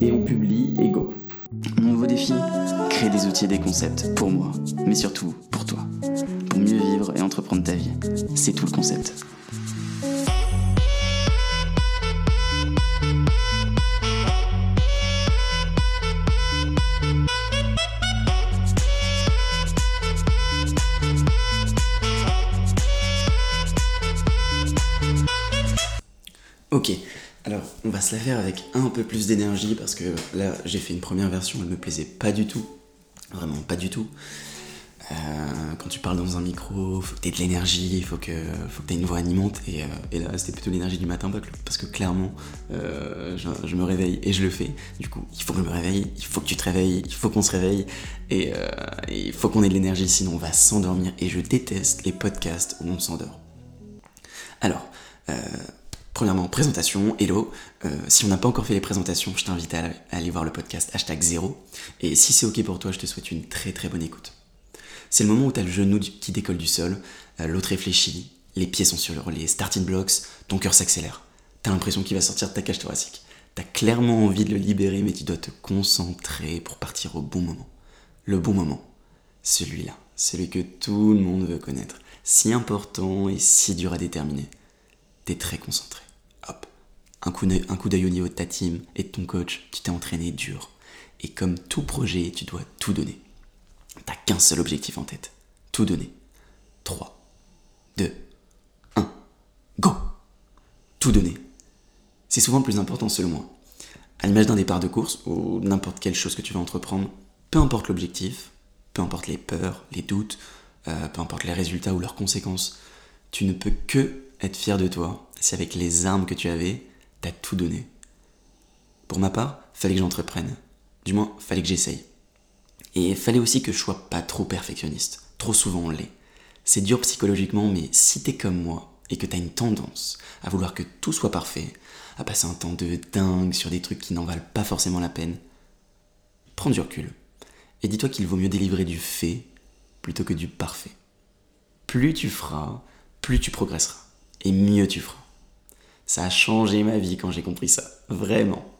et on publie et go. Mon nouveau défi Créer des outils et des concepts pour moi, mais surtout pour toi. Pour mieux vivre et entreprendre ta vie. C'est tout le concept. Ok, alors on va se la faire avec un peu plus d'énergie parce que là j'ai fait une première version, elle me plaisait pas du tout. Vraiment pas du tout. Euh, quand tu parles dans un micro, faut que tu aies de l'énergie, il faut que, faut que tu aies une voix animante. Et, euh, là, c'était plutôt l'énergie du matin parce que clairement, euh, je, je, me réveille et je le fais. Du coup, il faut que je me réveille, il faut que tu te réveilles, il faut qu'on se réveille. Et il faut qu'on ait de l'énergie, sinon on va s'endormir. Et je déteste les podcasts où on s'endort. Alors, Premièrement, présentation, hello. Euh, si on n'a pas encore fait les présentations, je t'invite à, aller voir le podcast hashtag 0. Et si c'est ok pour toi, je te souhaite une très très bonne écoute. C'est le moment où tu as le genou qui décolle du sol, euh, l'autre réfléchit, les pieds sont sur les starting blocks, ton cœur s'accélère. T'as l'impression qu'il va sortir de ta cage thoracique. T'as clairement envie de le libérer, mais tu dois te concentrer pour partir au bon moment. Le bon moment, celui-là, celui que tout le monde veut connaître. Si important et si dur à déterminer. T'es très concentré un coup d'œil au niveau de ta team et de ton coach, tu t'es entraîné dur. Et comme tout projet, tu dois tout donner. T'as qu'un seul objectif en tête. Tout donner. 3, 2, 1, go Tout donner. C'est souvent le plus important selon moi. À l'image d'un départ de course ou n'importe quelle chose que tu vas entreprendre, peu importe l'objectif, peu importe les peurs, les doutes, euh, peu importe les résultats ou leurs conséquences, tu ne peux que être fier de toi si avec les armes que tu avais, t'as tout donné. Pour ma part, fallait que j'entreprenne. Du moins, fallait que j'essaye. Et fallait aussi que je sois pas trop perfectionniste. Trop souvent on l'est. C'est dur psychologiquement, mais si t'es comme moi et que t'as une tendance à vouloir que tout soit parfait, à passer un temps de dingue sur des trucs qui n'en valent pas forcément la peine, prends du recul. Et dis-toi qu'il vaut mieux délivrer du fait plutôt que du parfait. Plus tu feras, plus tu progresseras. Et mieux tu feras. Ça a changé ma vie quand j'ai compris ça. Vraiment.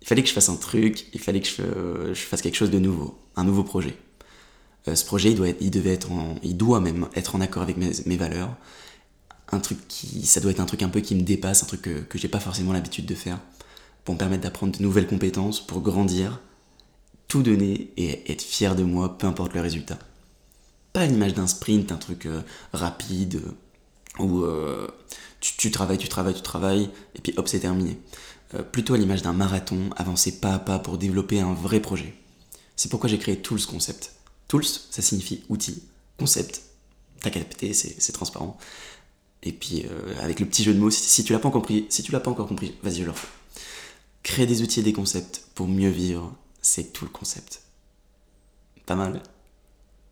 Il fallait que je fasse un truc, il fallait que je, fasse quelque chose de nouveau, un nouveau projet. Euh, ce projet, il doit, il devait être il doit même être en accord avec mes, valeurs. Un truc qui, ça doit être un truc un peu qui me dépasse, un truc que, que j'ai pas forcément l'habitude de faire, pour me permettre d'apprendre de nouvelles compétences, pour grandir, tout donner et être fier de moi, peu importe le résultat. Pas l'image d'un sprint, un truc euh, rapide, où euh, tu, travailles, tu travailles, tu travailles, et puis hop, c'est terminé. Euh, plutôt à l'image d'un marathon, avancer pas à pas pour développer un vrai projet. C'est pourquoi j'ai créé Tools Concept. Tools, ça signifie outil. Concept, t'as capté, c'est transparent. Et puis euh, avec le petit jeu de mots, si, tu l'as pas encore compris, si tu l'as pas encore compris, vas-y je le refais. Créer des outils et des concepts pour mieux vivre, c'est tout le concept. Pas mal.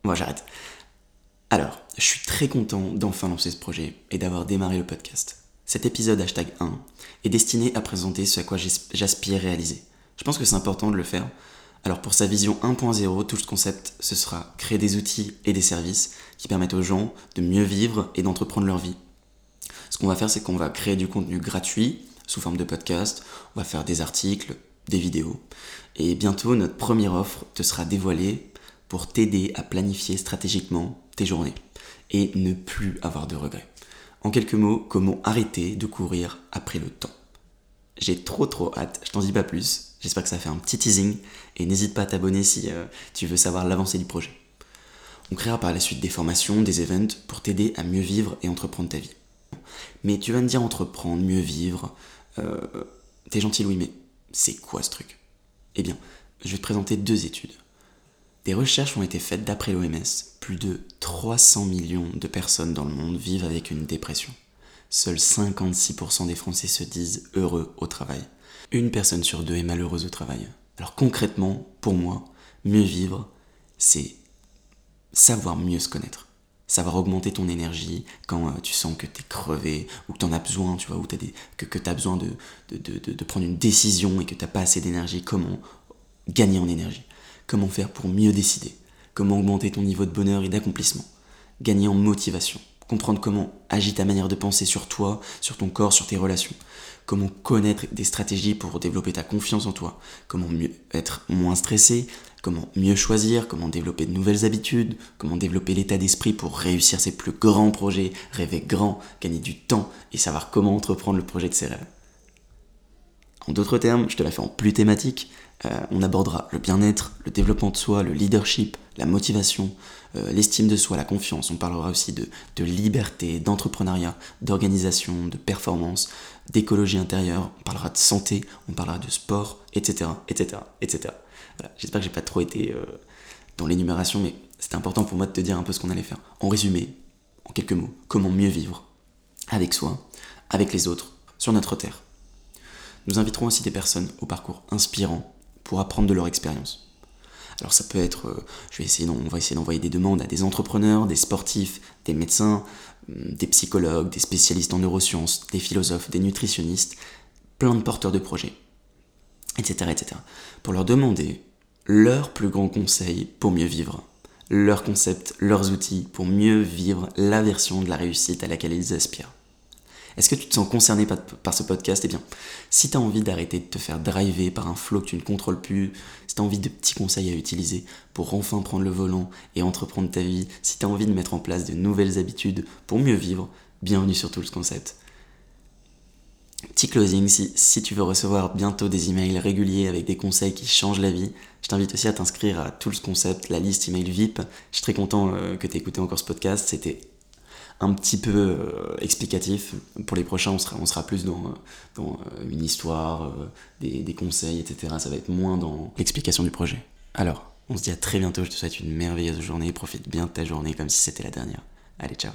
Moi j'arrête. Alors, je suis très content d'enfin lancer ce projet et d'avoir démarré le podcast. Cet épisode hashtag 1 est destiné à présenter ce à quoi j'aspire réaliser. Je pense que c'est important de le faire. Alors pour sa vision 1.0, tout ce concept, ce sera créer des outils et des services qui permettent aux gens de mieux vivre et d'entreprendre leur vie. Ce qu'on va faire, c'est qu'on va créer du contenu gratuit sous forme de podcast, on va faire des articles, des vidéos, et bientôt notre première offre te sera dévoilée pour t'aider à planifier stratégiquement tes journées et ne plus avoir de regrets. En quelques mots, comment arrêter de courir après le temps. J'ai trop trop hâte, je t'en dis pas plus. J'espère que ça fait un petit teasing et n'hésite pas à t'abonner si euh, tu veux savoir l'avancée du projet. On créera par la suite des formations, des events pour t'aider à mieux vivre et entreprendre ta vie. Mais tu vas me dire entreprendre, mieux vivre. Euh, T'es gentil Louis, mais c'est quoi ce truc? Eh bien, je vais te présenter deux études. Des recherches ont été faites d'après l'OMS. Plus de 300 millions de personnes dans le monde vivent avec une dépression. Seuls 56% des Français se disent heureux au travail. Une personne sur deux est malheureuse au travail. Alors concrètement, pour moi, mieux vivre, c'est savoir mieux se connaître. Savoir augmenter ton énergie quand euh, tu sens que tu es crevé ou que tu en as besoin, tu vois, ou des, que, que tu as besoin de, de, prendre une décision et que tu n'as pas assez d'énergie. Comment gagner en énergie? Comment faire pour mieux décider? Comment augmenter ton niveau de bonheur et d'accomplissement? Gagner en motivation. Comprendre comment agit ta manière de penser sur toi, sur ton corps, sur tes relations, comment connaître des stratégies pour développer ta confiance en toi, comment être moins stressé, comment mieux choisir, comment développer de nouvelles habitudes, comment développer l'état d'esprit pour réussir ses plus grands projets, rêver grand, gagner du temps et savoir comment entreprendre le projet de ses rêves. En d'autres termes, je te la fais en plus thématique, euh, on abordera le bien-être, le développement de soi, le leadership, la motivation, euh, l'estime de soi, la confiance. On parlera aussi de, liberté, d'entrepreneuriat, d'organisation, de performance, d'écologie intérieure. On parlera de santé, on parlera de sport, etc., etc., etc. J'espère que j'ai pas trop été euh, dans l'énumération, mais c'était important pour moi de te dire un peu ce qu'on allait faire. En résumé, en quelques mots, comment mieux vivre avec soi, avec les autres, sur notre terre. Nous inviterons aussi des personnes au parcours inspirant pour apprendre de leur expérience. Alors ça peut être, euh, je vais essayer, on va essayer d'envoyer des demandes à des entrepreneurs, des sportifs, des médecins, hum, des psychologues, des spécialistes en neurosciences, des philosophes, des nutritionnistes, plein de porteurs de projets, etc., etc. Pour leur demander leurs plus grands conseils pour mieux vivre, leurs concepts, leurs outils pour mieux vivre la version de la réussite à laquelle ils aspirent. Est-ce que tu te sens concerné par, ce podcast? Eh bien, si tu as envie d'arrêter de te faire driver par un flow que tu ne contrôles plus, si tu as envie de petits conseils à utiliser pour enfin prendre le volant et entreprendre ta vie, si tu as envie de mettre en place de nouvelles habitudes pour mieux vivre, bienvenue sur tout le concept. Petit closing, si, si, tu veux recevoir bientôt des emails réguliers avec des conseils qui changent la vie, je t'invite aussi à t'inscrire à Tools Concept, la liste email VIP. Je suis très content euh, que tu aies écouté encore ce podcast. C'était un petit peu euh, explicatif. Pour les prochains, on sera, on sera plus dans, dans euh, une histoire, euh, des, des, conseils, etc. Ça va être moins dans l'explication du projet. Alors, on se dit à très bientôt. Je te souhaite une merveilleuse journée. Profite bien de ta journée comme si c'était la dernière. Allez, ciao